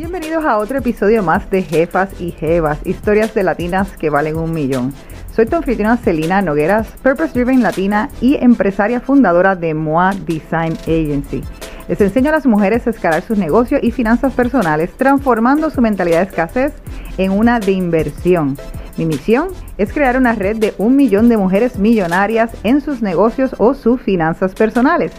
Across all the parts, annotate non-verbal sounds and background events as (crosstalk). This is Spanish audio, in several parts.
Bienvenidos a otro episodio más de Jefas y Jevas, historias de latinas que valen un millón. Soy tu anfitriona Celina Nogueras, Purpose Driven Latina y empresaria fundadora de MOA Design Agency. Les enseño a las mujeres a escalar sus negocios y finanzas personales, transformando su mentalidad de escasez en una de inversión. Mi misión es crear una red de un millón de mujeres millonarias en sus negocios o sus finanzas personales.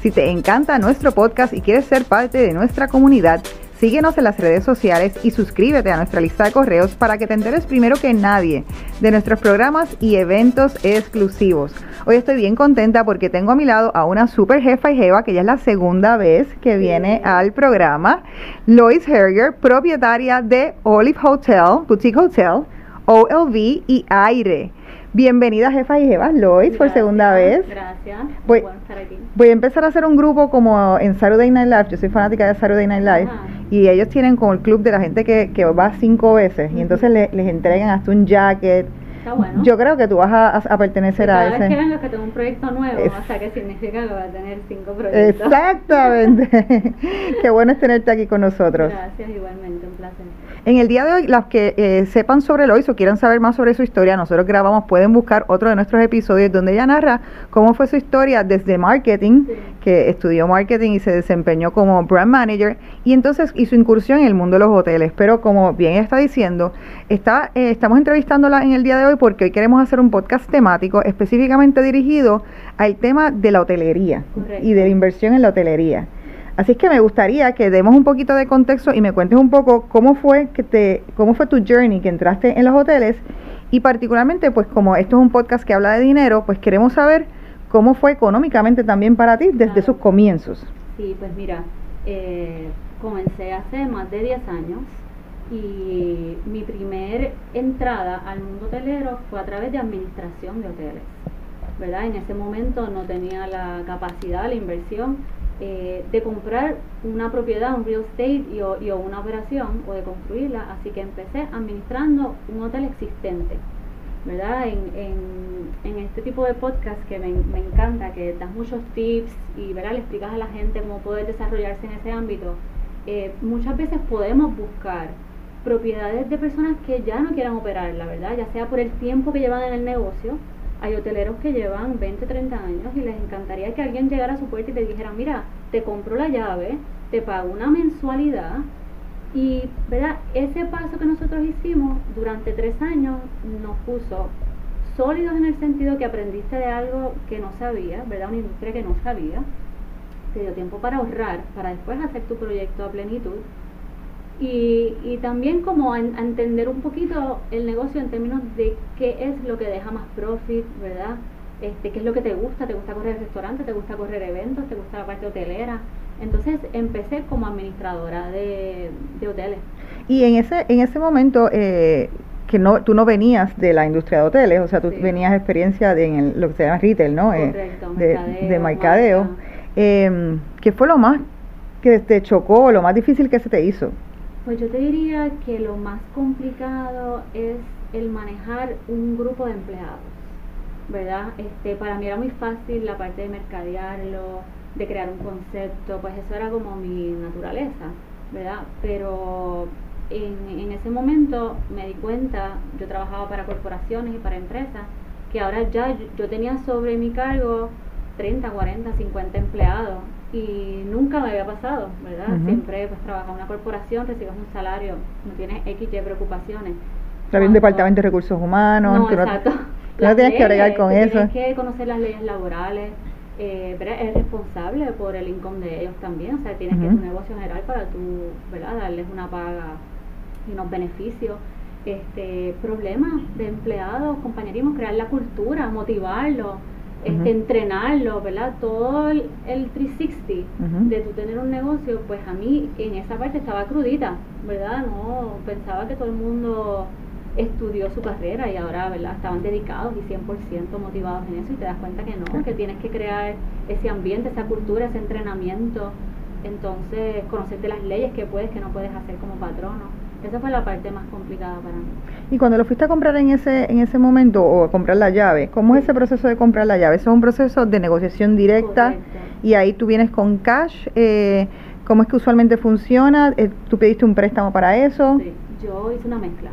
Si te encanta nuestro podcast y quieres ser parte de nuestra comunidad, Síguenos en las redes sociales y suscríbete a nuestra lista de correos para que te enteres primero que nadie de nuestros programas y eventos exclusivos. Hoy estoy bien contenta porque tengo a mi lado a una super jefa y jeva que ya es la segunda vez que viene al programa, Lois Herger, propietaria de Olive Hotel, Boutique Hotel, OLV y Aire. Bienvenida jefa y jevas, Lois, por segunda vez. Gracias. Voy, bueno estar aquí. voy a empezar a hacer un grupo como en Saturday Night Live. Yo soy fanática de Saturday Night Live. Ajá. Y ellos tienen como el club de la gente que, que va cinco veces. Y entonces le- les entregan hasta un jacket. Está bueno. Yo creo que tú vas a, a pertenecer cada a vez que ese. vengo que tengo un proyecto nuevo, Es- o sea que significa que voy a tener cinco proyectos. Exactamente. (laughs) Qué bueno es tenerte aquí con nosotros. Gracias, igualmente, un placer. En el día de hoy, los que eh, sepan sobre Lois o quieran saber más sobre su historia, nosotros grabamos, pueden buscar otro de nuestros episodios donde ella narra cómo fue su historia desde marketing, Sí. que estudió marketing y se desempeñó como brand manager, y entonces hizo incursión en el mundo de los hoteles. Pero como bien está diciendo, está, eh, estamos entrevistándola en el día de hoy porque hoy queremos hacer un podcast temático específicamente dirigido al tema de la hotelería Correcto. y de la inversión en la hotelería. Así es que me gustaría que demos un poquito de contexto y me cuentes un poco cómo fue que te, cómo fue tu journey que entraste en los hoteles y particularmente, pues como esto es un podcast que habla de dinero, pues queremos saber cómo fue económicamente también para ti desde Claro. sus comienzos. Sí, pues mira, eh, comencé hace más de 10 años y mi primer entrada al mundo hotelero fue a través de administración de hoteles. ¿verdad? En ese momento no tenía la capacidad, la inversión eh, de comprar una propiedad, un real estate y, o, y o una operación o de construirla, así que empecé administrando un hotel existente. ¿verdad? En, en, en este tipo de podcast que me, me encanta, que das muchos tips y ¿verdad? le explicas a la gente cómo poder desarrollarse en ese ámbito, eh, muchas veces podemos buscar propiedades de personas que ya no quieran operarla, ¿verdad? Ya sea por el tiempo que llevan en el negocio, hay hoteleros que llevan 20, 30 años y les encantaría que alguien llegara a su puerta y te dijera, mira, te compro la llave, te pago una mensualidad y, ¿verdad? Ese paso que nosotros hicimos durante tres años nos puso sólidos en el sentido que aprendiste de algo que no sabías, ¿verdad? Una industria que no sabía. Te dio tiempo para ahorrar, para después hacer tu proyecto a plenitud. Y, y también como a, a entender un poquito el negocio en términos de qué es lo que deja más profit, ¿verdad? Este, qué es lo que te gusta, te gusta correr restaurantes, te gusta correr eventos, te gusta la parte hotelera. Entonces empecé como administradora de, de hoteles. Y en ese, en ese momento, eh, que no, tú no venías de la industria de hoteles, o sea, tú Sí. venías experiencia de, en el- lo que se llama retail, ¿no? Eh, Correcto, de, mercadeo, de mercadeo. Eh, ¿Qué fue lo más que te chocó, lo más difícil que se te hizo? Pues yo te diría que lo más complicado es el manejar un grupo de empleados, ¿verdad? Este, para mí era muy fácil la parte de mercadearlo, de crear un concepto, pues eso era como mi naturaleza, ¿verdad? Pero en, ese momento me di cuenta, yo trabajaba para corporaciones y para empresas, que ahora ya yo, yo tenía sobre mi cargo 30, 40, 50 empleados y nunca me había pasado, ¿verdad? Siempre pues trabajas en una corporación, recibes un salario, no tienes X, preocupaciones. Cuando- departamento de recursos humanos. no, tú no- exacto. tú no tienes que bregar con tú eso. Tienes que conocer las leyes laborales. Eh. Eres responsable por el income de ellos también. O sea, tienes que Ujú. tu negocio general para tu, ¿verdad? Darles una paga y unos beneficios. Este, problemas de empleados, compañerismo, crear la cultura, motivarlo, este, entrenarlo, ¿verdad? Todo el, el 360 Ujú. de tu tener un negocio, pues a mí en esa parte estaba crudita, ¿verdad? No pensaba que todo el mundo estudió su carrera y ahora, ¿verdad? Estaban dedicados y 100% motivados en eso y te das cuenta que no, que tienes que crear ese ambiente, esa cultura, ese entrenamiento, entonces conocerte las leyes que puedes, que no puedes hacer como patrono. Esa fue la parte más complicada para mí. Y cuando lo fuiste a comprar en ese, en ese momento o a comprar la llave, ¿cómo es ese proceso de comprar la llave? Eso es un proceso de negociación directa Correcto. y ahí tú vienes con cash. Eh, ¿Cómo es que usualmente funciona? Eh, ¿Tú pediste un préstamo para eso? Sí, yo hice una mezcla.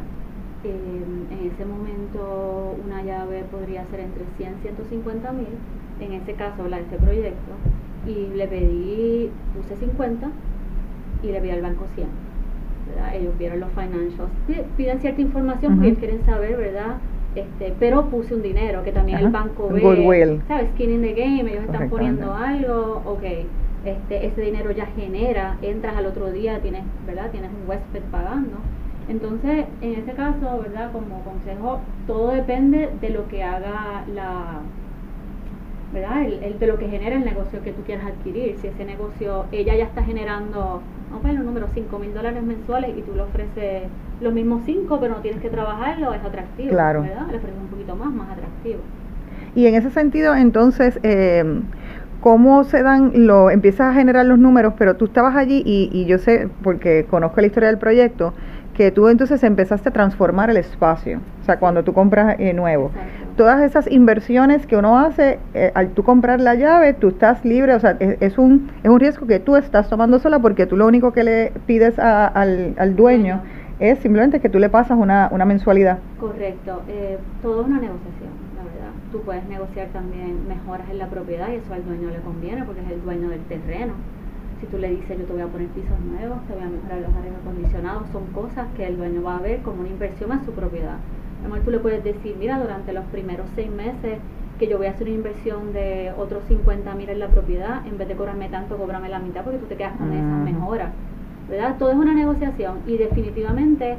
en ese momento una llave podría ser entre 100 y 150 mil, en ese caso la de ese proyecto, y le pedí, puse 50 y le pedí al banco 100. Ellos vieron los financials, piden cierta información porque quieren saber, ¿verdad? Este, pero puse un dinero que también el banco ve, Goodwill. ¿sabes? Skin in the game, ellos están poniendo algo, ok, este, ese dinero ya genera, entras al otro día, tienes, ¿verdad? Tienes un huésped pagando. Entonces, en ese caso, ¿verdad? Como consejo, todo depende de lo que haga la, ¿verdad? El, de lo que genera el negocio que tú quieras adquirir. Si ese negocio, ella ya está generando, vamos a ver un número, 5 mil dólares mensuales y tú le ofreces los mismos 5, pero no tienes que trabajarlo, es atractivo, claro. ¿verdad? Le ofreces un poquito más, más atractivo. Y en ese sentido, entonces, eh, ¿cómo se dan, lo empiezas a generar los números, pero tú estabas allí y, y yo sé, porque conozco la historia del proyecto, que tú entonces empezaste a transformar el espacio, o sea, cuando tú compras eh, nuevo. Todas esas inversiones que uno hace, eh, al tú comprar la llave, tú estás libre, o sea, es, un, es un riesgo que tú estás tomando sola porque tú lo único que le pides al, al, dueño es simplemente que tú le pasas una, una mensualidad. Correcto, eh, todo es una negociación, la verdad. Tú puedes negociar también mejoras en la propiedad y eso al dueño le conviene porque es el dueño del terreno si tú le dices yo te voy a poner pisos nuevos, te voy a mejorar los aires acondicionados, son cosas que el dueño va a ver como una inversión a su propiedad. A lo mejor tú le puedes decir, mira, durante los primeros seis meses que yo voy a hacer una inversión de otros 50 mil en la propiedad, en vez de cobrarme tanto, cobrame la mitad porque tú te quedas con esas mejoras. ¿Verdad? Todo es una negociación y definitivamente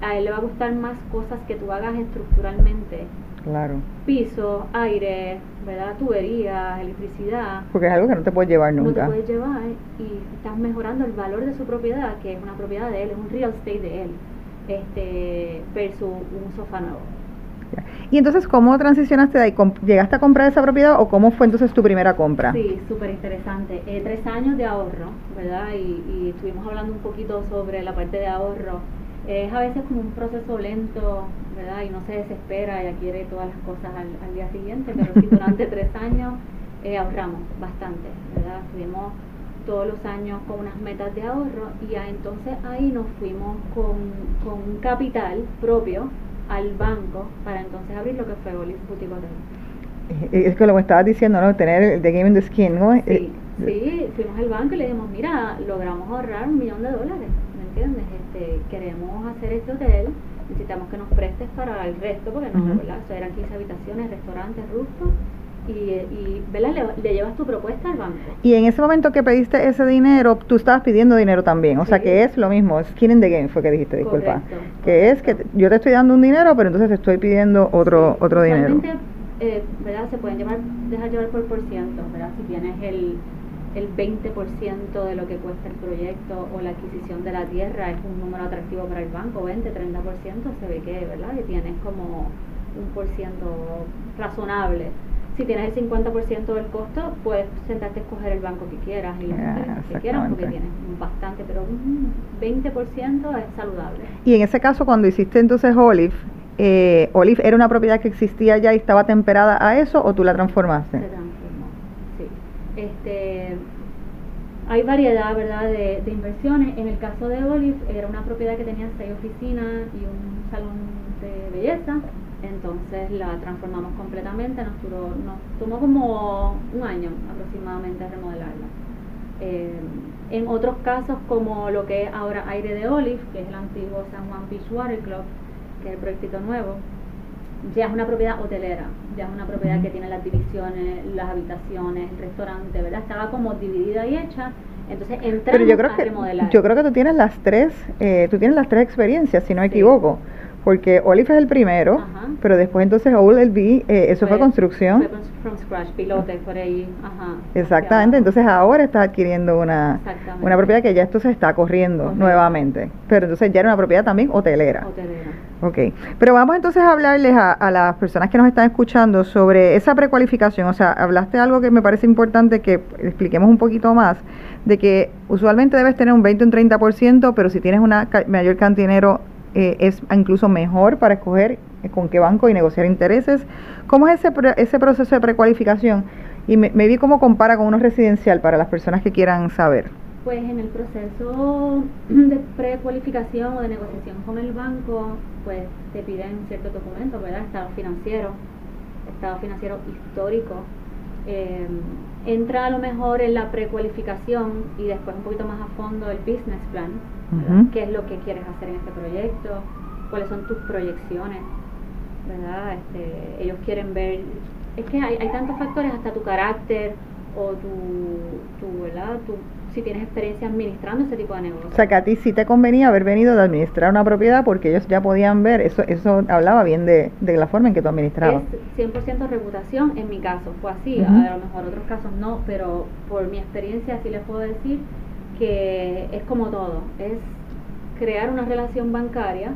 a él le va a gustar más cosas que tú hagas estructuralmente Claro. Piso, aire, ¿verdad? Tuberías, electricidad. Porque es algo que no te puedes llevar nunca. No te puedes llevar y estás mejorando el valor de su propiedad, que es una propiedad de él, es un real estate de él, este, versus un sofá nuevo. Y entonces, ¿cómo transicionaste de ahí? ¿Llegaste a comprar esa propiedad o cómo fue entonces tu primera compra? Sí, súper interesante. Eh, tres años de ahorro, ¿verdad? Y, y estuvimos hablando un poquito sobre la parte de ahorro es a veces como un proceso lento, ¿verdad? Y no se desespera y adquiere todas las cosas al, día siguiente, pero sí durante (laughs) tres años eh, ahorramos bastante, ¿verdad? Estuvimos todos los años con unas metas de ahorro y entonces ahí nos fuimos con, con un capital propio al banco para entonces abrir lo que fue Olive Boutique Hotel. Es que lo que estabas diciendo, ¿no? Tener el The Game in the Skin, ¿no? Sí, eh, sí, fuimos al banco y le dijimos, mira, logramos ahorrar un millón de dólares ¿entiendes? Este, queremos hacer este hotel, necesitamos que nos prestes para el resto, porque no, ¿verdad? O eran 15 habitaciones, restaurantes, rooftop, y, y ¿verdad? Le, llevas tu propuesta al banco. Y en ese momento que pediste ese dinero, tú estabas pidiendo dinero también, o sea que es lo mismo, skin in the game fue que dijiste, disculpa. que es que yo te estoy dando un dinero, pero entonces te estoy pidiendo otro, otro dinero. Eh, ¿verdad? Se pueden llevar, dejar llevar por por ciento, ¿verdad? Si tienes el el 20% de lo que cuesta el proyecto o la adquisición de la tierra es un número atractivo para el banco, 20, 30%, se ve que, ¿verdad? Que tienes como un por ciento razonable. Si tienes el 50% del costo, puedes sentarte a escoger el banco que quieras y que quieras porque tienes bastante, pero un 20% es saludable. Y en ese caso, cuando hiciste entonces Olive, eh, Olive era una propiedad que existía ya y estaba temperada a eso o tú la transformaste? Este, hay variedad ¿verdad? De, inversiones. En el caso de Olive, era una propiedad que tenía seis oficinas y un salón de belleza. Entonces la transformamos completamente. Nos, nos tomó como un año aproximadamente remodelarla. Eh, en otros casos, como lo que es ahora Aire de Olive, que es el antiguo San Juan Beach Water Club, que es el proyecto nuevo, ya es una propiedad hotelera, ya es una propiedad que tiene las divisiones, las habitaciones, el restaurante, ¿verdad? Estaba como dividida y hecha. Entonces entramos Pero yo creo que, Yo creo que tú tienes las tres, eh, tú tienes las tres experiencias, si no me equivoco porque Olive es el primero, pero después entonces OLB, eh, eso fue, construcción. Fue from scratch, pilote por ahí. Ajá, Exactamente, entonces ahora está adquiriendo una, una propiedad que ya esto se está corriendo nuevamente, pero entonces ya era una propiedad también hotelera. Hotelera. Ok, pero vamos entonces a hablarles a, las personas que nos están escuchando sobre esa precualificación, o sea, hablaste algo que me parece importante que expliquemos un poquito más, de que usualmente debes tener un 20 o un 30%, pero si tienes una mayor cantidad eh, es incluso mejor para escoger eh, con qué banco y negociar intereses. ¿Cómo es ese, ese proceso de precualificación? Y me, vi cómo compara con uno residencial para las personas que quieran saber. Pues en el proceso de precualificación o de negociación con el banco, pues te piden ciertos documentos, ¿verdad? Estado financiero, estado financiero histórico. Eh, entra a lo mejor en la precualificación y después un poquito más a fondo el business plan, qué es lo que quieres hacer en este proyecto, cuáles son tus proyecciones, ¿verdad? Este, ellos quieren ver, es que hay, hay tantos factores, hasta tu carácter o tu, tu ¿verdad? Tu, si tienes experiencia administrando ese tipo de negocio. O sea, que a ti sí te convenía haber venido de administrar una propiedad porque ellos ya podían ver, eso eso hablaba bien de, de la forma en que tú administrabas. Es 100% reputación, en mi caso fue así, a lo mejor otros casos no, pero por mi experiencia sí les puedo decir que es como todo, es crear una relación bancaria,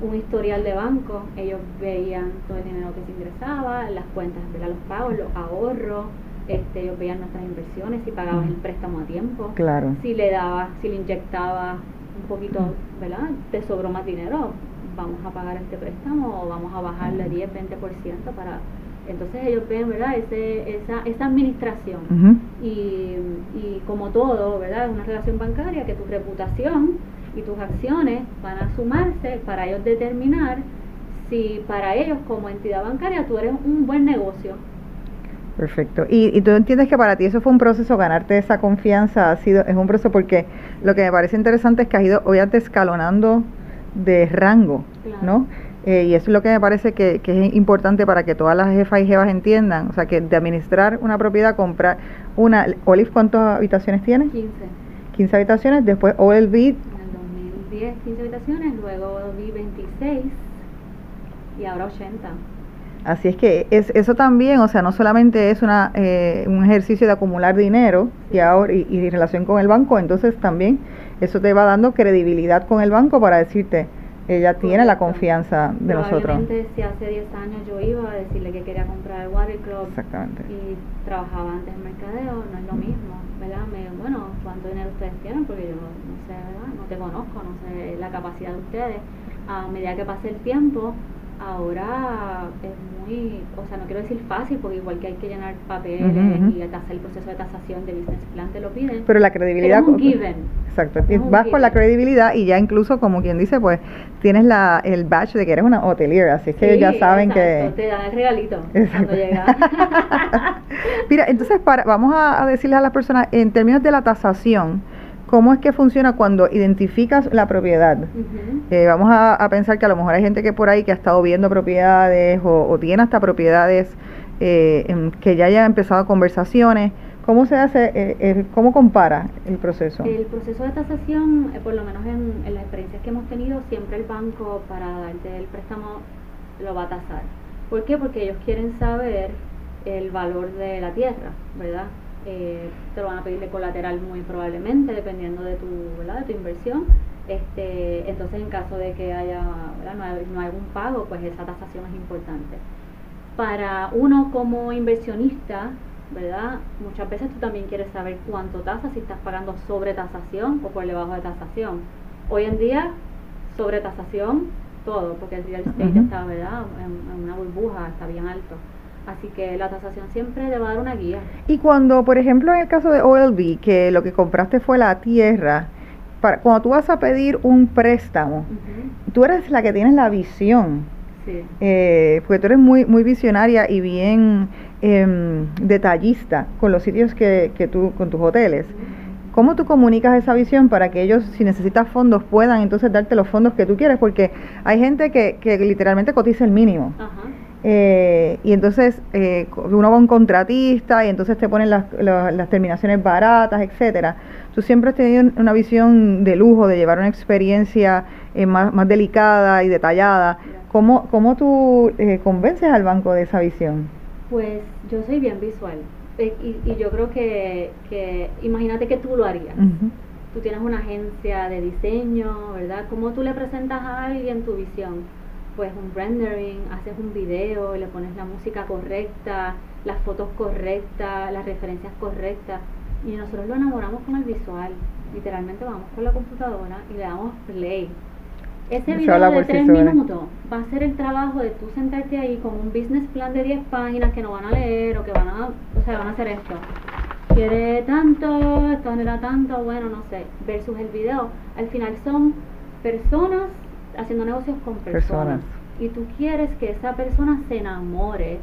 un historial de banco, ellos veían todo el dinero que se ingresaba, las cuentas, de los pagos, los ahorros, este, ellos veían nuestras inversiones, si pagabas el préstamo a tiempo, claro. si le dabas, si le inyectabas un poquito, ¿verdad? Te sobró más dinero, vamos a pagar este préstamo o vamos a bajarle 10, 20% para... Entonces ellos ven, ¿verdad? Ese, esa, esa administración. y, y como todo, ¿verdad? Es una relación bancaria que tu reputación y tus acciones van a sumarse para ellos determinar si para ellos como entidad bancaria tú eres un buen negocio Perfecto. Y, y, tú entiendes que para ti eso fue un proceso, ganarte esa confianza ha sido, es un proceso porque lo que me parece interesante es que has ido obviamente escalonando de rango, ¿no? Eh, y eso es lo que me parece que, que, es importante para que todas las jefas y jefas entiendan, o sea, que de administrar una propiedad, comprar una, Olive, ¿cuántas habitaciones tiene? 15. 15 habitaciones, después OLV. En el 2010 15 habitaciones, luego OLV 26 y ahora 80. Así es que es, eso también, o sea, no solamente es una, eh, un ejercicio de acumular dinero y, ahora, y, y, relación con el banco, entonces también eso te va dando credibilidad con el banco para decirte, ella tiene la confianza de nosotros. si hace 10 años yo iba a decirle que quería comprar el Water Club Exactamente. y trabajaba antes en mercadeo, no es lo mismo, ¿verdad? Me, bueno, ¿cuánto dinero ustedes tienen? Porque yo no sé, ¿verdad? No te conozco, no sé la capacidad de ustedes. A medida que pase el tiempo, ahora es muy, o sea, no quiero decir fácil, porque igual que hay que llenar papeles y hacer el proceso de tasación de business plan, te lo piden. Pero la credibilidad. Es un given. Exacto. vas con la credibilidad y ya incluso, como quien dice, pues tienes la, el badge de que eres una hotelier, así es que ya saben que. Te dan el regalito cuando llega. (laughs) Mira, entonces, para, vamos a, a decirles a las personas, en términos de la tasación, ¿Cómo es que funciona cuando identificas la propiedad? Eh, vamos a, pensar que a lo mejor hay gente que por ahí que ha estado viendo propiedades o, tiene hasta propiedades eh, que ya haya empezado conversaciones. ¿Cómo se hace, eh, cómo compara el proceso? El proceso de tasación, por lo menos en, en las experiencias que hemos tenido, siempre el banco para darte el préstamo lo va a tasar. ¿Por qué? Porque ellos quieren saber el valor de la tierra, ¿verdad? Eh, te lo van a pedir de colateral muy probablemente, dependiendo de tu, ¿verdad? De tu inversión. Este, entonces, en caso de que haya no hay, no hay algún pago, pues esa tasación es importante. Para uno como inversionista, ¿verdad? Muchas veces tú también quieres saber cuánto tasa, si estás pagando sobre tasación o por debajo de tasación. Hoy en día, sobre tasación, todo, porque el real estate está, ¿verdad? en una burbuja, está bien alto. Así que la tasación siempre le va a dar una guía. Y cuando, por ejemplo, en el caso de OLV, que lo que compraste fue la tierra, para, cuando tú vas a pedir un préstamo, tú eres la que tienes la visión. Sí. Eh, porque tú eres muy, muy visionaria y bien em, detallista con los sitios que, que tú, con tus hoteles. ¿Cómo tú comunicas esa visión para que ellos, si necesitas fondos, puedan entonces darte los fondos que tú quieres? Porque hay gente que, que literalmente cotiza el mínimo. Ajá. Eh, y entonces eh, uno va a un contratista y entonces te ponen las, las, terminaciones baratas, etcétera. Tú siempre has tenido una visión de lujo, de llevar una experiencia eh, más, más, delicada y detallada. ¿Cómo, cómo tú eh, convences al banco de esa visión? Pues yo soy bien visual y, y yo creo que, que, imagínate que tú lo harías. Tú tienes una agencia de diseño, ¿verdad? ¿Cómo tú le presentas a alguien tu visión? Pues un rendering, haces un video, le pones la música correcta, las fotos correctas, las referencias correctas. Y nosotros lo enamoramos con el visual. Literalmente vamos con la computadora y le damos play. Ese video de tres minutos va a ser el trabajo de tú sentarte ahí con un business plan de 10 páginas que no van a leer o que van a, o sea, van a hacer esto. Quiere tanto, esto genera tanto, bueno, no sé, versus el video. Al final son personas haciendo negocios con personas. Y tú quieres que esa persona se enamore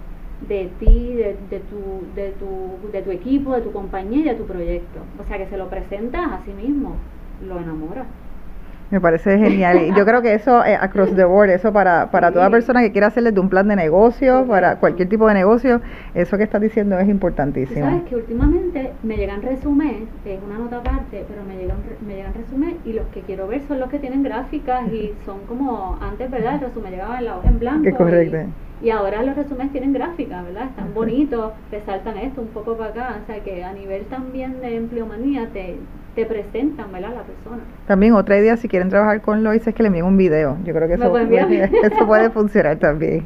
de ti, de, de, tu, de, tu, de tu equipo, de tu compañía y de tu proyecto. O sea, que se lo presentas a sí mismo, lo enamoras. Me parece genial. Y yo creo que eso, eh, across the board, eso para, para toda persona que quiera hacerle de un plan de negocio, para cualquier tipo de negocio, eso que estás diciendo es importantísimo. Sabes que últimamente me llegan resúmenes, es una nota aparte, pero me llegan, me llegan resúmenes y los que quiero ver son los que tienen gráficas y (laughs) son como, antes, ¿verdad? El resumen llegaba en la hoja en blanco. Es correcto. Y, ahora los resúmenes tienen gráficas, ¿verdad? Están bonitos, resaltan esto un poco para acá, o sea que a nivel también de empleomanía te te presentan, ¿verdad? La persona. También otra idea, si quieren trabajar con Lois, es que le envíen un video. Yo creo que (laughs) eso, puede, eso puede funcionar también.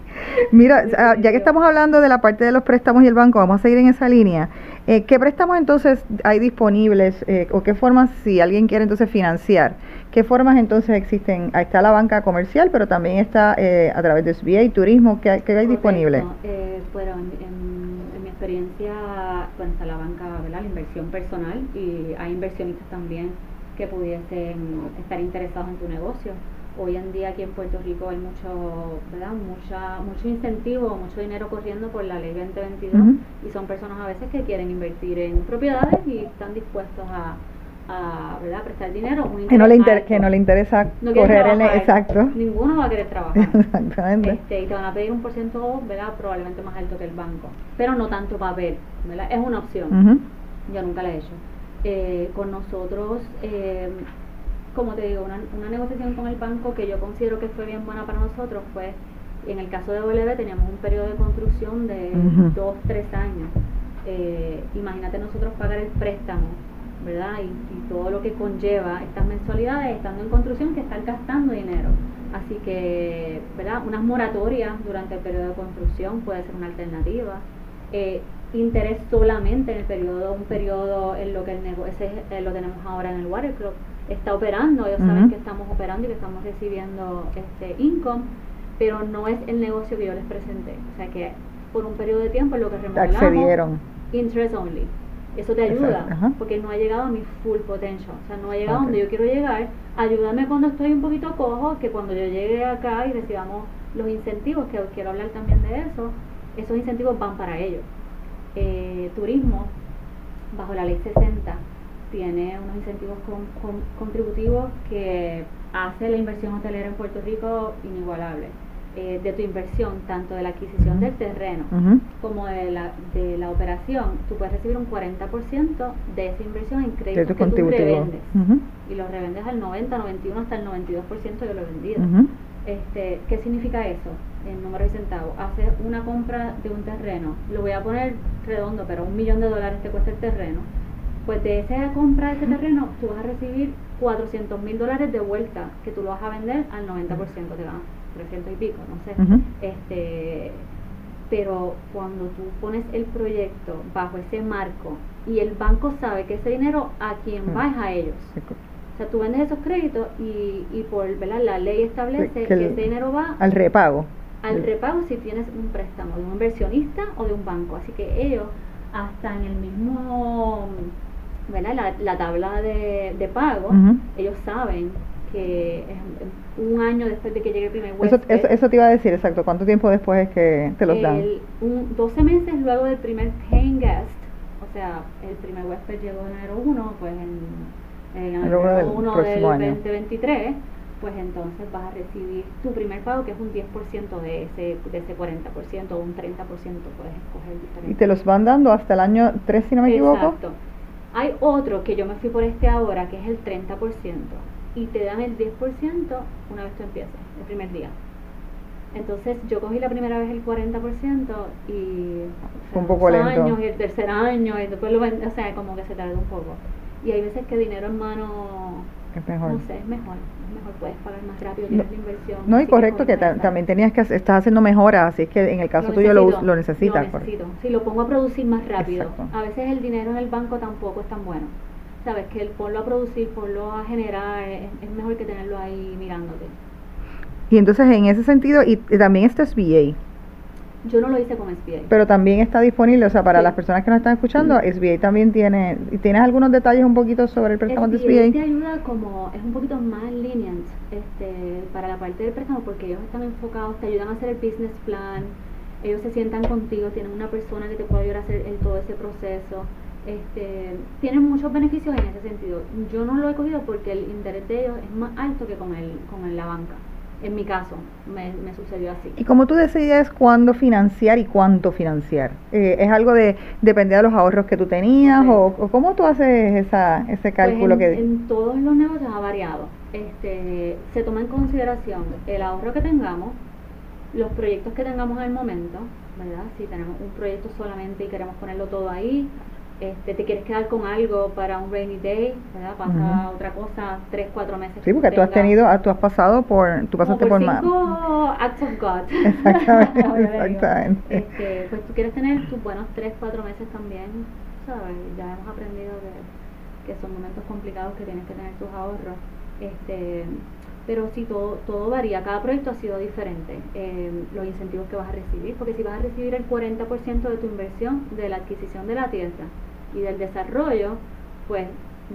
Mira, ah, ya que estamos hablando de la parte de los préstamos y el banco, vamos a seguir en esa línea. Eh, ¿Qué préstamos entonces hay disponibles eh, o qué formas, si alguien quiere entonces financiar, qué formas entonces existen? Ahí está la banca comercial, pero también está eh, a través de SBA y turismo, ¿qué, qué hay disponible? Eh, bueno, en, mi experiencia, pues está la banca, ¿verdad? la inversión personal y hay inversionistas también que pudiesen estar interesados en tu negocio hoy en día aquí en Puerto Rico hay mucho, ¿verdad? Mucha, mucho incentivo, mucho dinero corriendo por la ley 2022 y son personas a veces que quieren invertir en propiedades y están dispuestos a, a ¿verdad? prestar dinero. que, no le que no le interesa correr en exacto. Ninguno va a querer trabajar. (laughs) Exactamente. Este, y te van a pedir un porcentaje ¿verdad? probablemente más alto que el banco, pero no tanto papel. ¿verdad? Es una opción. Yo nunca la he hecho. Eh, con nosotros eh, como te digo, una, una negociación con el banco que yo considero que fue bien buena para nosotros fue, en el caso de OLB teníamos un periodo de construcción de dos, tres años. Eh, imagínate nosotros pagar el préstamo, ¿verdad? Y, todo lo que conlleva estas mensualidades estando en construcción que están gastando dinero. Así que, ¿verdad? Unas moratorias durante el periodo de construcción puede ser una alternativa. Eh, interés solamente en el periodo, un periodo en lo que el negocio, ese eh, lo tenemos ahora en el Water Club está operando, ellos saben que estamos operando y que estamos recibiendo este income, pero no es el negocio que yo les presenté. O sea que por un periodo de tiempo lo que remodelamos, accedieron. interest only. Eso te ayuda, porque no ha llegado a mi full potential, o sea, no ha llegado a donde yo quiero llegar. Ayúdame cuando estoy un poquito cojo, que cuando yo llegue acá y recibamos los incentivos, que quiero hablar también de eso, esos incentivos van para ellos. Eh, turismo, bajo la ley 60, tiene unos incentivos contributivos que hace la inversión hotelera en Puerto Rico inigualable. Eh, de tu inversión, tanto de la adquisición del terreno como de la, de la operación, tú puedes recibir un 40% de esa inversión en crédito que tú revendes. Y lo revendes al 90, 91, hasta el 92% de lo vendido. este, ¿Qué significa eso? En número de centavos. Haces una compra de un terreno, lo voy a poner redondo, pero un millón de dólares te cuesta el terreno pues de esa compra de ese terreno tú vas a recibir 400 mil dólares de vuelta que tú lo vas a vender al 90% te dan 300 y pico, no sé. este Pero cuando tú pones el proyecto bajo ese marco y el banco sabe que ese dinero a quien va es a ellos. O sea, tú vendes esos créditos y, y por ¿verdad? la ley establece que, ese dinero va al repago. Al repago si tienes un préstamo de un inversionista o de un banco. Así que ellos, hasta en el mismo ¿verdad? La, tabla de, de pago, ellos saben que un año después de que llegue el primer huésped. Eso, eso, te iba a decir, exacto. ¿Cuánto tiempo después es que te los dan? Un, 12 meses luego del primer paying guest, o sea, el primer huésped llegó en enero 1, pues en, en enero 1 del, 2023, pues entonces vas a recibir tu primer pago, que es un 10% de ese, de ese 40%, o un 30% puedes escoger diferente. ¿Y te los van dando hasta el año 3, si no me equivoco? Exacto. Hay otro que yo me fui por este ahora, que es el 30%, y te dan el 10% una vez tú empiezas, el primer día. Entonces yo cogí la primera vez el 40% y Fue un poco lento. años y el tercer año y después lo o sea, como que se tarda un poco. Y hay veces que dinero en mano es mejor. No sé, es mejor. Es mejor, puedes pagar más rápido, tienes la inversión. No, y correcto, que también tenías que, estás haciendo mejoras, así es que en el caso tuyo lo, lo necesitas. Lo necesito. Si lo pongo a producir más rápido, a veces el dinero en el banco tampoco es tan bueno. Sabes que el ponlo a producir, ponlo a generar, es, mejor que tenerlo ahí mirándote. Y entonces en ese sentido, y, también esto es VA. Yo no lo hice con SBA. Pero también está disponible, o sea, para Sí. las personas que nos están escuchando, SBA también tiene, ¿y ¿tienes algunos detalles un poquito sobre el préstamo de SBA te SBA? ayuda como, es un poquito más lenient este, para la parte del préstamo porque ellos están enfocados, te ayudan a hacer el business plan, ellos se sientan contigo, tienen una persona que te puede ayudar a hacer el- todo ese proceso. Este, tienen muchos beneficios en ese sentido. Yo no lo he cogido porque el interés de ellos es más alto que con, el, con el- la banca. En mi caso, me, me sucedió así. ¿Y cómo tú decides cuándo financiar y cuánto financiar? Eh, ¿Es algo de, depende de los ahorros que tú tenías Sí. o, o cómo tú haces esa, ese cálculo Pues en, que... en todos los negocios ha variado. Este, se toma en consideración el ahorro que tengamos, los proyectos que tengamos en el momento, ¿verdad? Si tenemos un proyecto solamente y queremos ponerlo todo ahí, este, te quieres quedar con algo para un rainy day, ¿verdad? Pasa otra cosa, tres, cuatro meses. Sí, que porque tú has tenido, ah, tú has pasado por, tú pasaste por, más. cinco acts of God. (laughs) Exactamente, (laughs) exactamente. Este, pues tú quieres tener tus buenos 3, 4 meses también, ¿sabes? Ya hemos aprendido que, que son momentos complicados que tienes que tener tus ahorros. Este, pero sí, todo, todo varía. Cada proyecto ha sido diferente. eh, los incentivos que vas a recibir, porque si vas a recibir el 40% de tu inversión de la adquisición de la tierra y del desarrollo, pues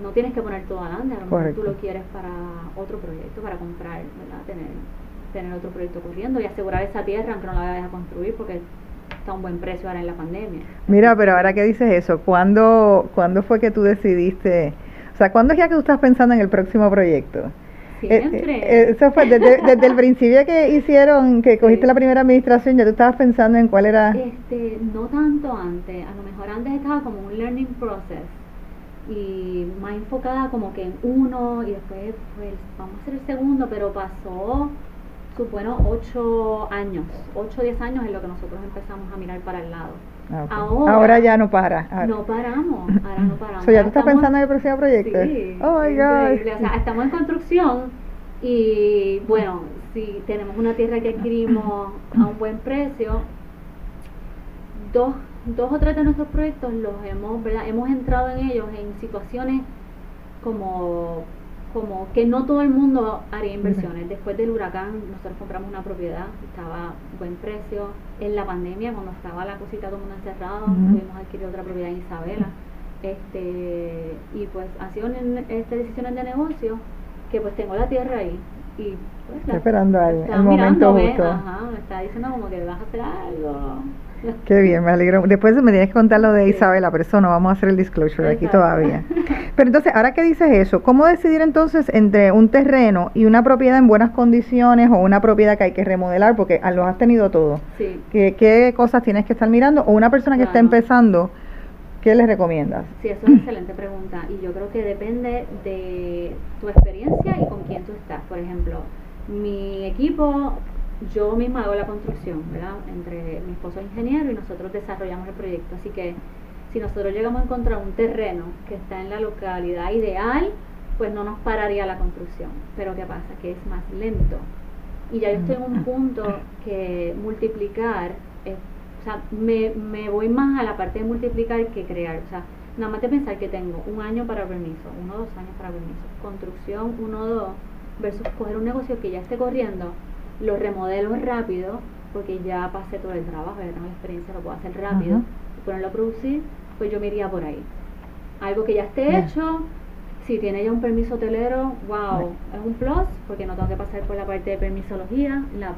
no tienes que poner todo adelante. A lo mejor tú lo quieres para otro proyecto, para comprar, ¿verdad? Tener, tener otro proyecto corriendo y asegurar esa tierra aunque no la vayas a construir porque está a un buen precio ahora en la pandemia. Mira, pero ahora que dices eso, ¿cuándo, ¿cuándo fue que tú decidiste? O sea, ¿cuándo es ya que tú estás pensando en el próximo proyecto? Eh, Siempre. eh, eso fue desde, (laughs) desde el principio que hicieron, que cogiste Sí. la primera administración, ya tú estabas pensando en cuál era... Este, no tanto antes, a lo mejor antes estaba como un learning process y más enfocada como que en uno y después pues vamos a hacer el segundo, pero pasó buenos ocho años, ocho o diez años en lo que nosotros empezamos a mirar para el lado. Ah, ahora- Ahora ya no para. ahora. No paramos, ahora no paramos. So, ¿Ya tú estás estamos- pensando en el próximo proyecto? Sí, oh my God. O sea, estamos en construcción y bueno, si tenemos una tierra que adquirimos a un buen precio, dos, dos o tres de nuestros proyectos los hemos, ¿verdad? hemos entrado en ellos en situaciones como, como que no todo el mundo haría inversiones. Después del huracán, nosotros compramos una propiedad, estaba a buen precio. En la pandemia, cuando estaba la cosita todo el mundo encerrado, Ujú. pudimos adquirir otra propiedad en Isabela. Este, y pues han sido en- este, decisiones de negocio que pues tengo la tierra ahí y pues la- esperando al- el momento justo. ajá, me está diciendo como que vas a hacer algo. (laughs) Qué bien, me alegro. Después me tienes que contar lo de. Isabela, pero eso no vamos a hacer el disclosure aquí todavía. (laughs) Pero entonces, ahora que dices eso, ¿cómo decidir entonces entre un terreno y una propiedad en buenas condiciones o una propiedad que hay que remodelar? Porque ah, los has tenido todo. Sí. ¿Qué, qué cosas tienes que estar mirando? O una persona que está empezando, ¿qué les recomiendas? Sí, es una excelente pregunta y yo creo que depende de tu experiencia y con quién tú estás. Por ejemplo, mi equipo, yo misma hago la construcción, ¿verdad? Entre mi esposo es ingeniero y nosotros desarrollamos el proyecto. Así que si nosotros llegamos a encontrar un terreno que está en la localidad ideal, pues no nos pararía la construcción. Pero ¿qué pasa? Que es más lento. Y ya yo estoy en un punto que multiplicar, es- o sea, me, me voy más a la parte de multiplicar que crear. O sea, nada más de pensar que tengo un año para permiso, uno o dos años para permiso, construcción, uno o dos, versus coger un negocio que ya esté corriendo, lo remodelo rápido, porque ya pasé todo el trabajo, ya tengo la experiencia, lo puedo hacer rápido, y ponerlo a producir, pues yo me iría por ahí. Algo que ya esté hecho, si tiene ya un permiso hotelero, wow, Right. es un plus, porque no tengo que pasar por la parte de permisología, la,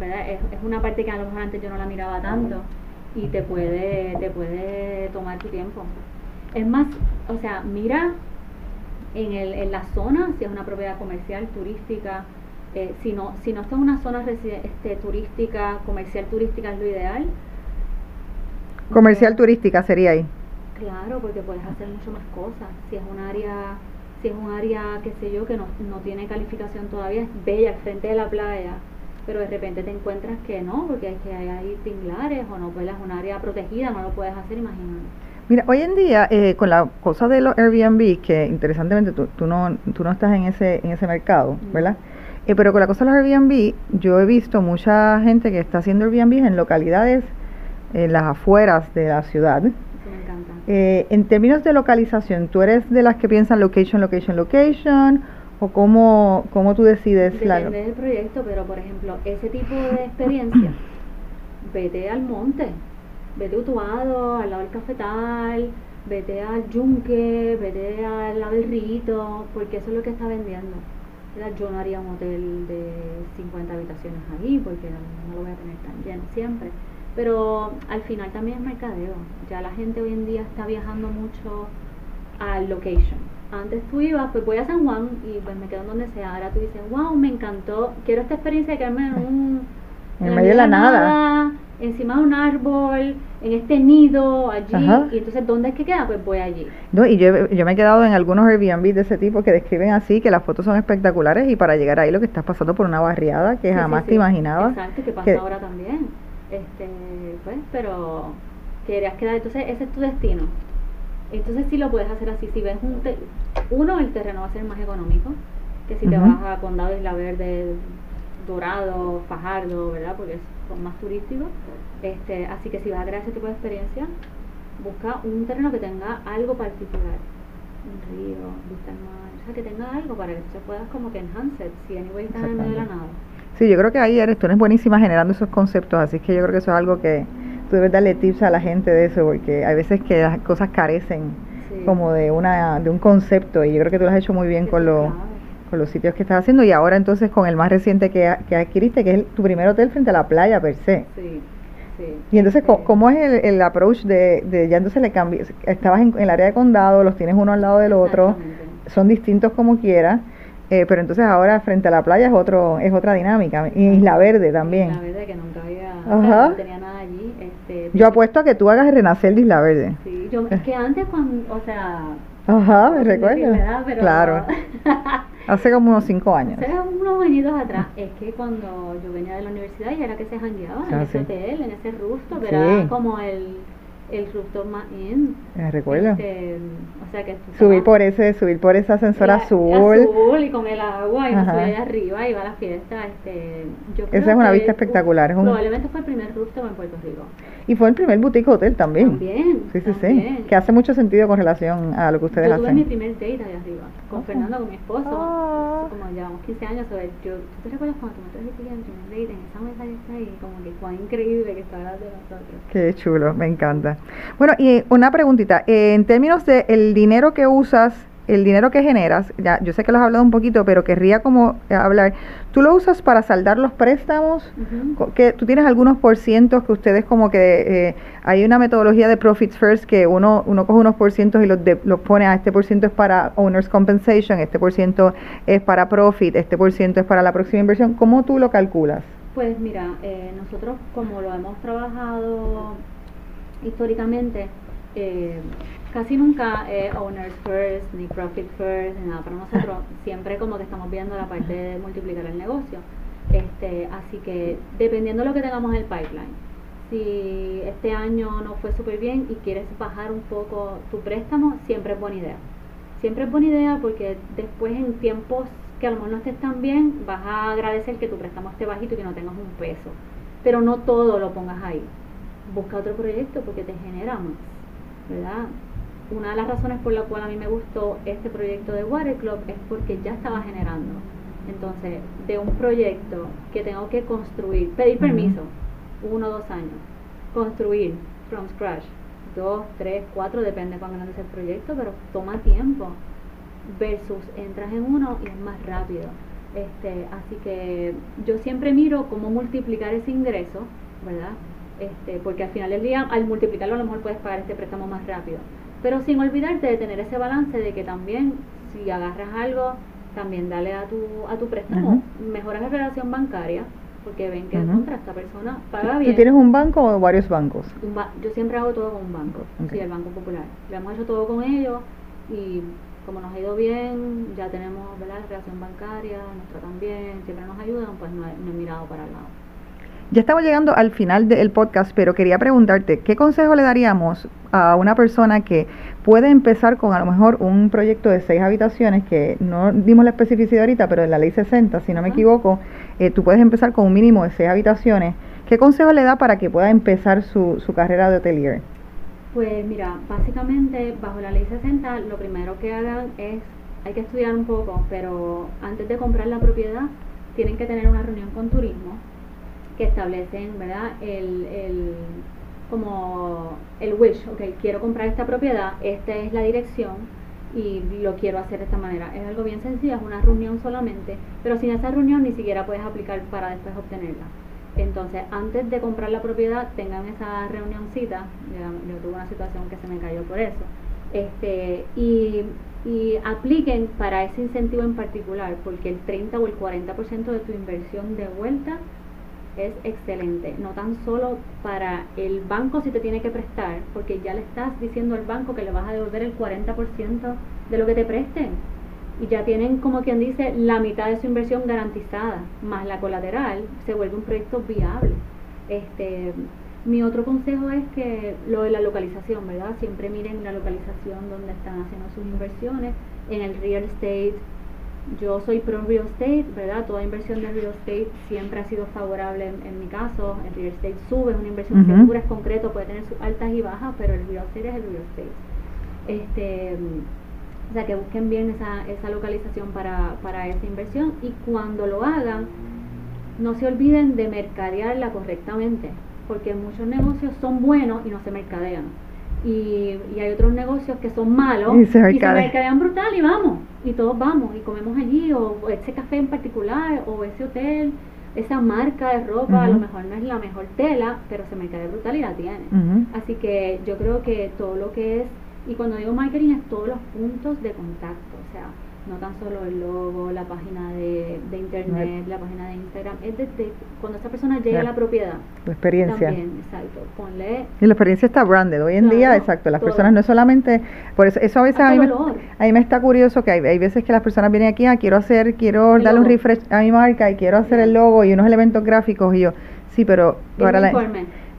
¿verdad? Es, es una parte que a lo mejor antes yo no la miraba tanto y te puede, te puede tomar tu tiempo. Es más, o sea, mira en, el, en la zona, si es una propiedad comercial, turística, eh, si, no, si no está en una zona este, turística, comercial turística es lo ideal. Comercial Eh, turística sería ahí. Claro, porque puedes hacer mucho más cosas. Si es un área, si es un área, qué sé yo, que no, no tiene calificación todavía, es bella al frente de la playa, pero de repente te encuentras que no, porque hay que hay ahí tinglares o no, pues es un área protegida, no lo puedes hacer, imagínate. Mira, hoy en día, eh, con la cosa de los Airbnb, que interesantemente tú, tú, no, tú no estás en ese, en ese mercado, Mm. ¿verdad? Eh, pero con la cosa de los Airbnb, yo he visto mucha gente que está haciendo Airbnb en localidades en las afueras de la ciudad. Me encanta. Eh, en términos de localización, ¿tú eres de las que piensan location, location, location? ¿O cómo, cómo tú decides la... Depende del proyecto, pero por ejemplo, ese tipo de experiencia (coughs) vete al monte, vete a Utuado, al lado del cafetal, vete al yunque, vete al lado del rito, porque eso es lo que está vendiendo. Yo no haría un hotel de 50 habitaciones allí, porque no, lo voy a tener tan lleno siempre. Pero al final también es mercadeo. Ya la gente hoy en día está viajando mucho al location. Antes tú ibas, pues voy a San Juan y pues me quedo en donde sea. Ahora tú dices, wow, me encantó, quiero esta experiencia de quedarme en un... (laughs) En, medio de la nada encima de un árbol, en este nido, allí, y entonces ¿dónde es que queda? Pues voy allí. No, y yo, yo me he quedado en algunos Airbnb de ese tipo que describen así, que las fotos son espectaculares y para llegar ahí lo que estás pasando por una barriada que jamás te imaginabas. Exacto, que pasa ahora también. Este, pues, pero querías quedar, entonces ese es tu destino. Entonces sí lo puedes hacer así, si ves un, uno, el terreno va a ser más económico, que si te vas a Condado Isla Verde, Dorado, Fajardo, ¿verdad? Porque son más turísticos. Este, así que si vas a crear ese tipo de experiencia, busca un terreno que tenga algo particular. Un río, vista al mar, o sea, que tenga algo para que se puedas como que enhance si anyway estás en medio de la nada. Sí, yo creo que ahí eres, tú eres buenísima generando esos conceptos, así que yo creo que eso es algo que tú debes darle tips a la gente de eso, porque hay veces que las cosas carecen como de una de un concepto y yo creo que tú lo has hecho muy bien con lo con los sitios que estás haciendo y ahora entonces con el más reciente que, que adquiriste, que es tu primer hotel frente a la playa per se. Sí. Sí, y entonces, ¿cómo es el, el approach de, de, ya entonces le cambias, estabas en, el área de condado, los tienes uno al lado del otro, son distintos como quieras, eh, pero entonces ahora frente a la playa es otro es otra dinámica, y Isla Verde también. Isla Verde que nunca había, no tenía nada allí. Este, yo apuesto a que tú hagas renacer de Isla Verde. Sí, yo, es que antes cuando, o sea... Ajá, me recuerdo. Claro. (laughs) Hace como unos cinco años. Hace unos añitos atrás. Es que cuando yo venía de la universidad y era que se jangueaba en ah, ese hotel, en ese rusto, que era como el el rooftop más in. Me recuerdo. Este, o sea que subir por ese, subir por ese ascensor azul. Azul y con el agua y me subí allá arriba y va a la fiesta. Este, yo Esa es una vista espectacular. Es un, probablemente fue el primer rooftop en Puerto Rico. Y fue el primer boutique hotel también. También. Sí, sí, sí. Que hace mucho sentido con relación a lo que ustedes hacen. Yo tuve mi primer date allá arriba, con Fernando, con mi esposo. Oh. Como llevamos 15 años. Sobre, yo, ¿Tú te recuerdas cuando tú me trajiste el primer date en esa mesa y está ahí? Como que fue increíble que estaba de nosotros. Qué chulo, me encanta. Bueno, y una preguntita. En términos de el dinero que usas el dinero que generas, ya yo sé que lo has hablado un poquito, pero querría como hablar, ¿tú lo usas para saldar los préstamos? que ¿Tú tienes algunos por cientos que ustedes como que eh, hay una metodología de Profits First que uno, uno coge unos por cientos y los, los pone a este por ciento es para Owner's Compensation, este por ciento es para Profit, este por ciento es para la próxima inversión? ¿Cómo tú lo calculas? Pues mira, eh, nosotros como lo hemos trabajado históricamente, eh, casi nunca es owners first, ni profit first, ni nada. Para nosotros (laughs) siempre como que estamos viendo la parte de multiplicar el negocio. Este, así que dependiendo de lo que tengamos en el pipeline, si este año no fue súper bien y quieres bajar un poco tu préstamo, siempre es buena idea. Siempre es buena idea porque después en tiempos que a lo mejor no estés tan bien, vas a agradecer que tu préstamo esté bajito y que no tengas un peso. Pero no todo lo pongas ahí. Busca otro proyecto porque te genera más, ¿verdad? Una de las razones por la cual a mí me gustó este proyecto de Water Club es porque ya estaba generando. Entonces, de un proyecto que tengo que construir, pedir permiso, uno o dos años, construir from scratch, dos, tres, cuatro, depende cuán grande sea el proyecto, pero toma tiempo, versus entras en uno y es más rápido. Este, así que yo siempre miro cómo multiplicar ese ingreso, ¿verdad? Este, porque al final del día, al multiplicarlo, a lo mejor puedes pagar este préstamo más rápido pero sin olvidarte de tener ese balance de que también si agarras algo, también dale a tu, a tu préstamo, mejora la relación bancaria, porque ven que contra esta persona paga bien. ¿Tú tienes un banco o varios bancos? yo siempre hago todo con un banco, sí, el Banco Popular. Le hemos hecho todo con ellos y como nos ha ido bien, ya tenemos ¿verdad? la relación bancaria, nuestra también, siempre nos ayudan, pues no he, no he mirado para el lado. Ya estamos llegando al final del podcast, pero quería preguntarte, ¿qué consejo le daríamos a una persona que puede empezar con a lo mejor un proyecto de seis habitaciones, que no dimos la especificidad ahorita, pero en la ley 60, si no me equivoco, eh, tú puedes empezar con un mínimo de seis habitaciones. ¿Qué consejo le da para que pueda empezar su, su carrera de hotelier? Pues mira, básicamente bajo la ley 60 lo primero que hagan es, hay que estudiar un poco, pero antes de comprar la propiedad tienen que tener una reunión con turismo que establecen, ¿verdad? El, el, como el wish, ok, quiero comprar esta propiedad, esta es la dirección y lo quiero hacer de esta manera. Es algo bien sencillo, es una reunión solamente, pero sin esa reunión ni siquiera puedes aplicar para después obtenerla. Entonces, antes de comprar la propiedad, tengan esa reunioncita. Yo, yo tuve una situación que se me cayó por eso. Este, y, y apliquen para ese incentivo en particular, porque el 30 o el 40% de tu inversión de vuelta es excelente. No tan solo para el banco si te tiene que prestar, porque ya le estás diciendo al banco que le vas a devolver el 40% de lo que te presten. Y ya tienen, como quien dice, la mitad de su inversión garantizada, más la colateral, se vuelve un proyecto viable. Este, mi otro consejo es que lo de la localización, ¿verdad? Siempre miren la localización donde están haciendo sus inversiones. En el real estate yo soy pro real estate, ¿verdad? Toda inversión de real estate siempre ha sido favorable en, mi caso. El real estate sube, es una inversión segura, es concreto, puede tener sus altas y bajas, pero el real estate es el real estate. Este, o sea, que busquen bien esa, esa localización para, para esa inversión y cuando lo hagan, no se olviden de mercadearla correctamente, porque muchos negocios son buenos y no se mercadean y, y, hay otros negocios que son malos y se, mercadean brutal y vamos, y todos vamos y comemos allí, o, ese café en particular, o ese hotel, esa marca de ropa, a lo mejor no es la mejor tela, pero se mercadea brutal y la tiene. Así que yo creo que todo lo que es, y cuando digo marketing es todos los puntos de contacto, o sea, no tan solo el logo, la página de, de internet, la página de Instagram, es desde cuando esa persona llega a la propiedad. La experiencia. También, exacto. Ponle. Y la experiencia está branded. Hoy en día, exacto, las personas no es solamente. Por eso, eso a veces a mí, me, a mí me está curioso que hay, hay veces que las personas vienen aquí, ah, quiero hacer, quiero darle un refresh a mi marca y quiero hacer el logo y unos elementos gráficos y yo, sí, pero para la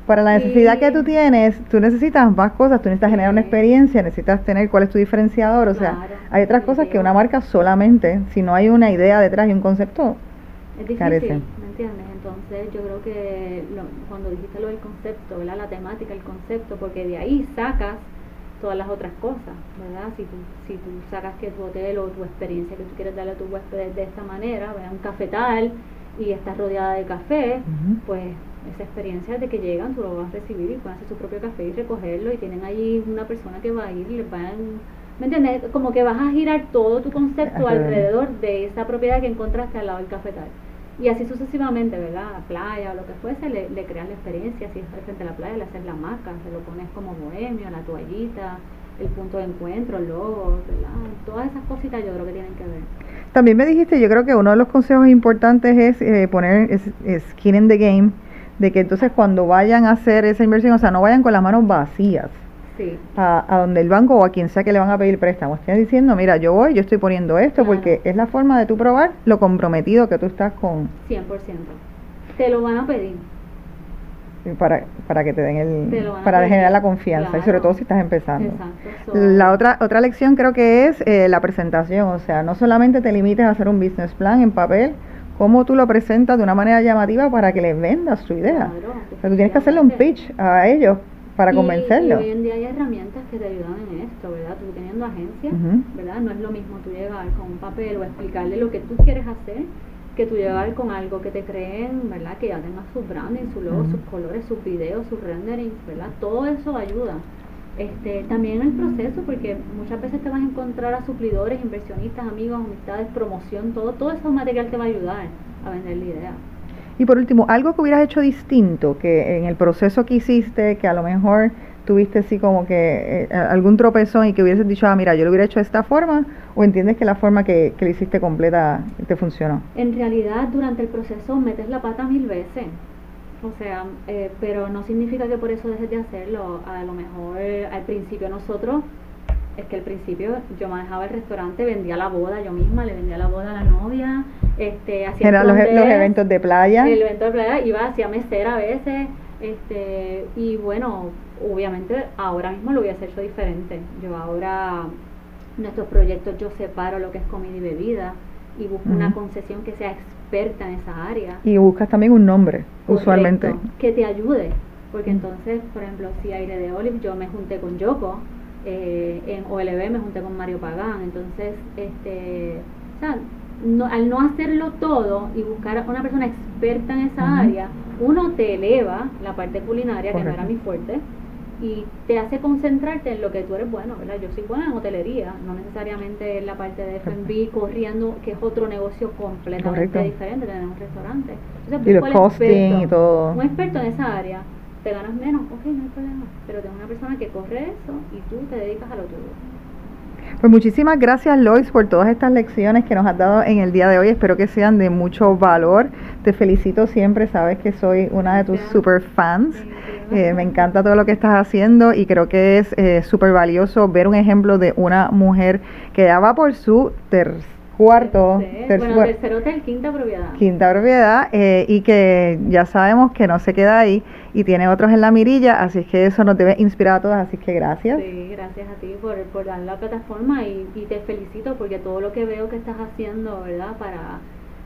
para la necesidad que tú tienes, tú necesitas más cosas, tú necesitas generar una experiencia, necesitas tener cuál es tu diferenciador, o sea, hay otras cosas que una marca solamente, si no hay una idea detrás y un concepto, es difícil, ¿me entiendes? Entonces yo creo que cuando dijiste lo del concepto, ¿verdad? la temática, el concepto, porque de ahí sacas todas las otras cosas, ¿verdad? Si tú, si tú sacas que tu hotel o tu experiencia que tú quieres darle a tu huésped de esta manera, ¿verdad? un cafetal y estás rodeada de café, pues esa experiencia de que llegan, tú lo vas a recibir y pueden hacer su propio café y recogerlo y tienen ahí una persona que va a ir y les van, ¿me entiendes? Como que vas a girar todo tu concepto alrededor de esa propiedad que encontraste al lado del cafetal. Y así sucesivamente, ¿verdad? playa o lo que fuese, le, le creas la experiencia, si es frente a la playa, le haces la marca, se lo pones como bohemio, la toallita, el punto de encuentro, el logo, ¿verdad? Todas esas cositas yo creo que tienen que ver. También me dijiste, yo creo que uno de los consejos importantes es eh, poner skin in the game, de que entonces cuando vayan a hacer esa inversión, o sea, no vayan con las manos vacías. A, a, donde el banco o a quien sea que le van a pedir préstamo. Estén diciendo, mira, yo voy, yo estoy poniendo esto, porque es la forma de tú probar lo comprometido que tú estás con... 100%. Te lo van a pedir. Para, para que te den el... para generar la confianza, y sobre todo si estás empezando. La otra, otra lección creo que es eh, la presentación, o sea, no solamente te limites a hacer un business plan en papel, cómo tú lo presentas de una manera llamativa para que les vendas tu idea. o sea, tú tienes que hacerle un pitch a ellos para convencerlos. Y hoy en día hay herramientas que te ayudan en esto, ¿verdad? Tú teniendo agencias, ¿verdad? No es lo mismo tú llegar con un papel o explicarle lo que tú quieres hacer que tú llegar con algo que te creen, ¿verdad? Que ya tenga su branding, su logo, sus colores, sus videos, sus renderings, ¿verdad? Todo eso ayuda. Este, también el proceso, porque muchas veces te vas a encontrar a suplidores, inversionistas, amigos, amistades, promoción, todo, todo ese material te va a ayudar a vender la idea. Y por último, algo que hubieras hecho distinto, que en el proceso que hiciste, que a lo mejor tuviste así como que eh, algún tropezón y que hubieses dicho, ah, mira, yo lo hubiera hecho de esta forma, o entiendes que la forma que, que lo hiciste completa te funcionó? En realidad, durante el proceso metes la pata mil veces o sea, eh, pero no significa que por eso dejes de hacerlo. A lo mejor eh, al principio nosotros, es que al principio yo manejaba el restaurante, vendía la boda yo misma, le vendía la boda a la novia, este, hacía Eran los, eventos de playa. El evento de playa, iba, hacía mesera a veces, este, y bueno, obviamente ahora mismo lo voy a hacer yo diferente. Yo ahora, nuestros proyectos, yo separo lo que es comida y bebida y busco una concesión que sea experta en esa área. Y buscas también un nombre, usualmente. Que te ayude, porque entonces, por ejemplo, si Aire de Olive, yo me junté con Yoko, eh, en OLB me junté con Mario Pagán, entonces, este, o sea, no, al no hacerlo todo y buscar a una persona experta en esa área, uno te eleva la parte culinaria, que no era mi fuerte, y te hace concentrarte en lo que tú eres bueno, ¿verdad? Yo soy buena en hotelería, no necesariamente en la parte de F&B corriendo, que es otro negocio completamente diferente, tener un restaurante. Entonces, y los costing y todo. Un experto en esa área, te ganas menos, ok, no hay problema, pero tengo una persona que corre eso y tú te dedicas a lo tuyo. Pues muchísimas gracias Lois por todas estas lecciones que nos has dado en el día de hoy. Espero que sean de mucho valor. Te felicito siempre, sabes que soy una de tus super fans. Eh, me encanta todo lo que estás haciendo y creo que es eh, súper valioso ver un ejemplo de una mujer que ya va por su tercer cuarto, tercer, bueno, tercer hotel, quinta propiedad. Quinta propiedad eh, y que ya sabemos que no se queda ahí y tiene otros en la mirilla, así que eso nos debe inspirar a todas, así que gracias. Sí, gracias a ti por, por dar la plataforma y, y te felicito porque todo lo que veo que estás haciendo, ¿verdad? Para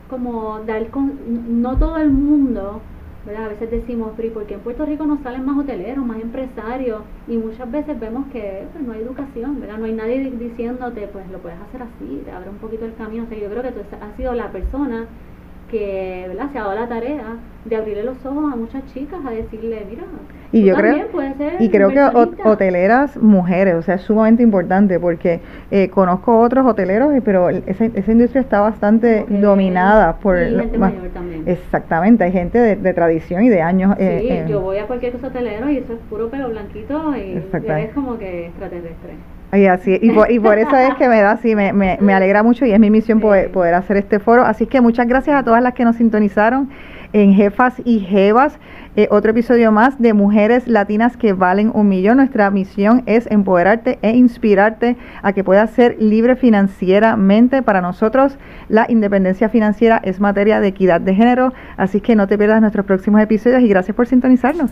como dar con, no todo el mundo a veces decimos, pero ¿por qué en Puerto Rico no salen más hoteleros, más empresarios? Y muchas veces vemos que pues, no hay educación, ¿verdad? No hay nadie diciéndote, pues lo puedes hacer así, te abre un poquito el camino. O sea, yo creo que tú has sido la persona que ¿verdad? se ha dado la tarea de abrirle los ojos a muchas chicas, a decirle, mira, y yo creo y creo que hoteleras mujeres, o sea, es sumamente importante porque eh, conozco otros hoteleros, pero esa, esa industria está bastante dominada por gente mayor también. Exactamente, hay gente de, tradición y de años. Sí, eh, yo voy a cualquier cosa hotelero y eso es puro pelo blanquito y es como que extraterrestre. Y, así, y, por, y por eso es que me da así, me, me, me alegra mucho y es mi misión poder, poder hacer este foro. Así que muchas gracias a todas las que nos sintonizaron en Jefas y Jevas. Eh, otro episodio más de Mujeres Latinas que valen un millón. Nuestra misión es empoderarte e inspirarte a que puedas ser libre financieramente. Para nosotros, la independencia financiera es materia de equidad de género. Así que no te pierdas nuestros próximos episodios y gracias por sintonizarnos.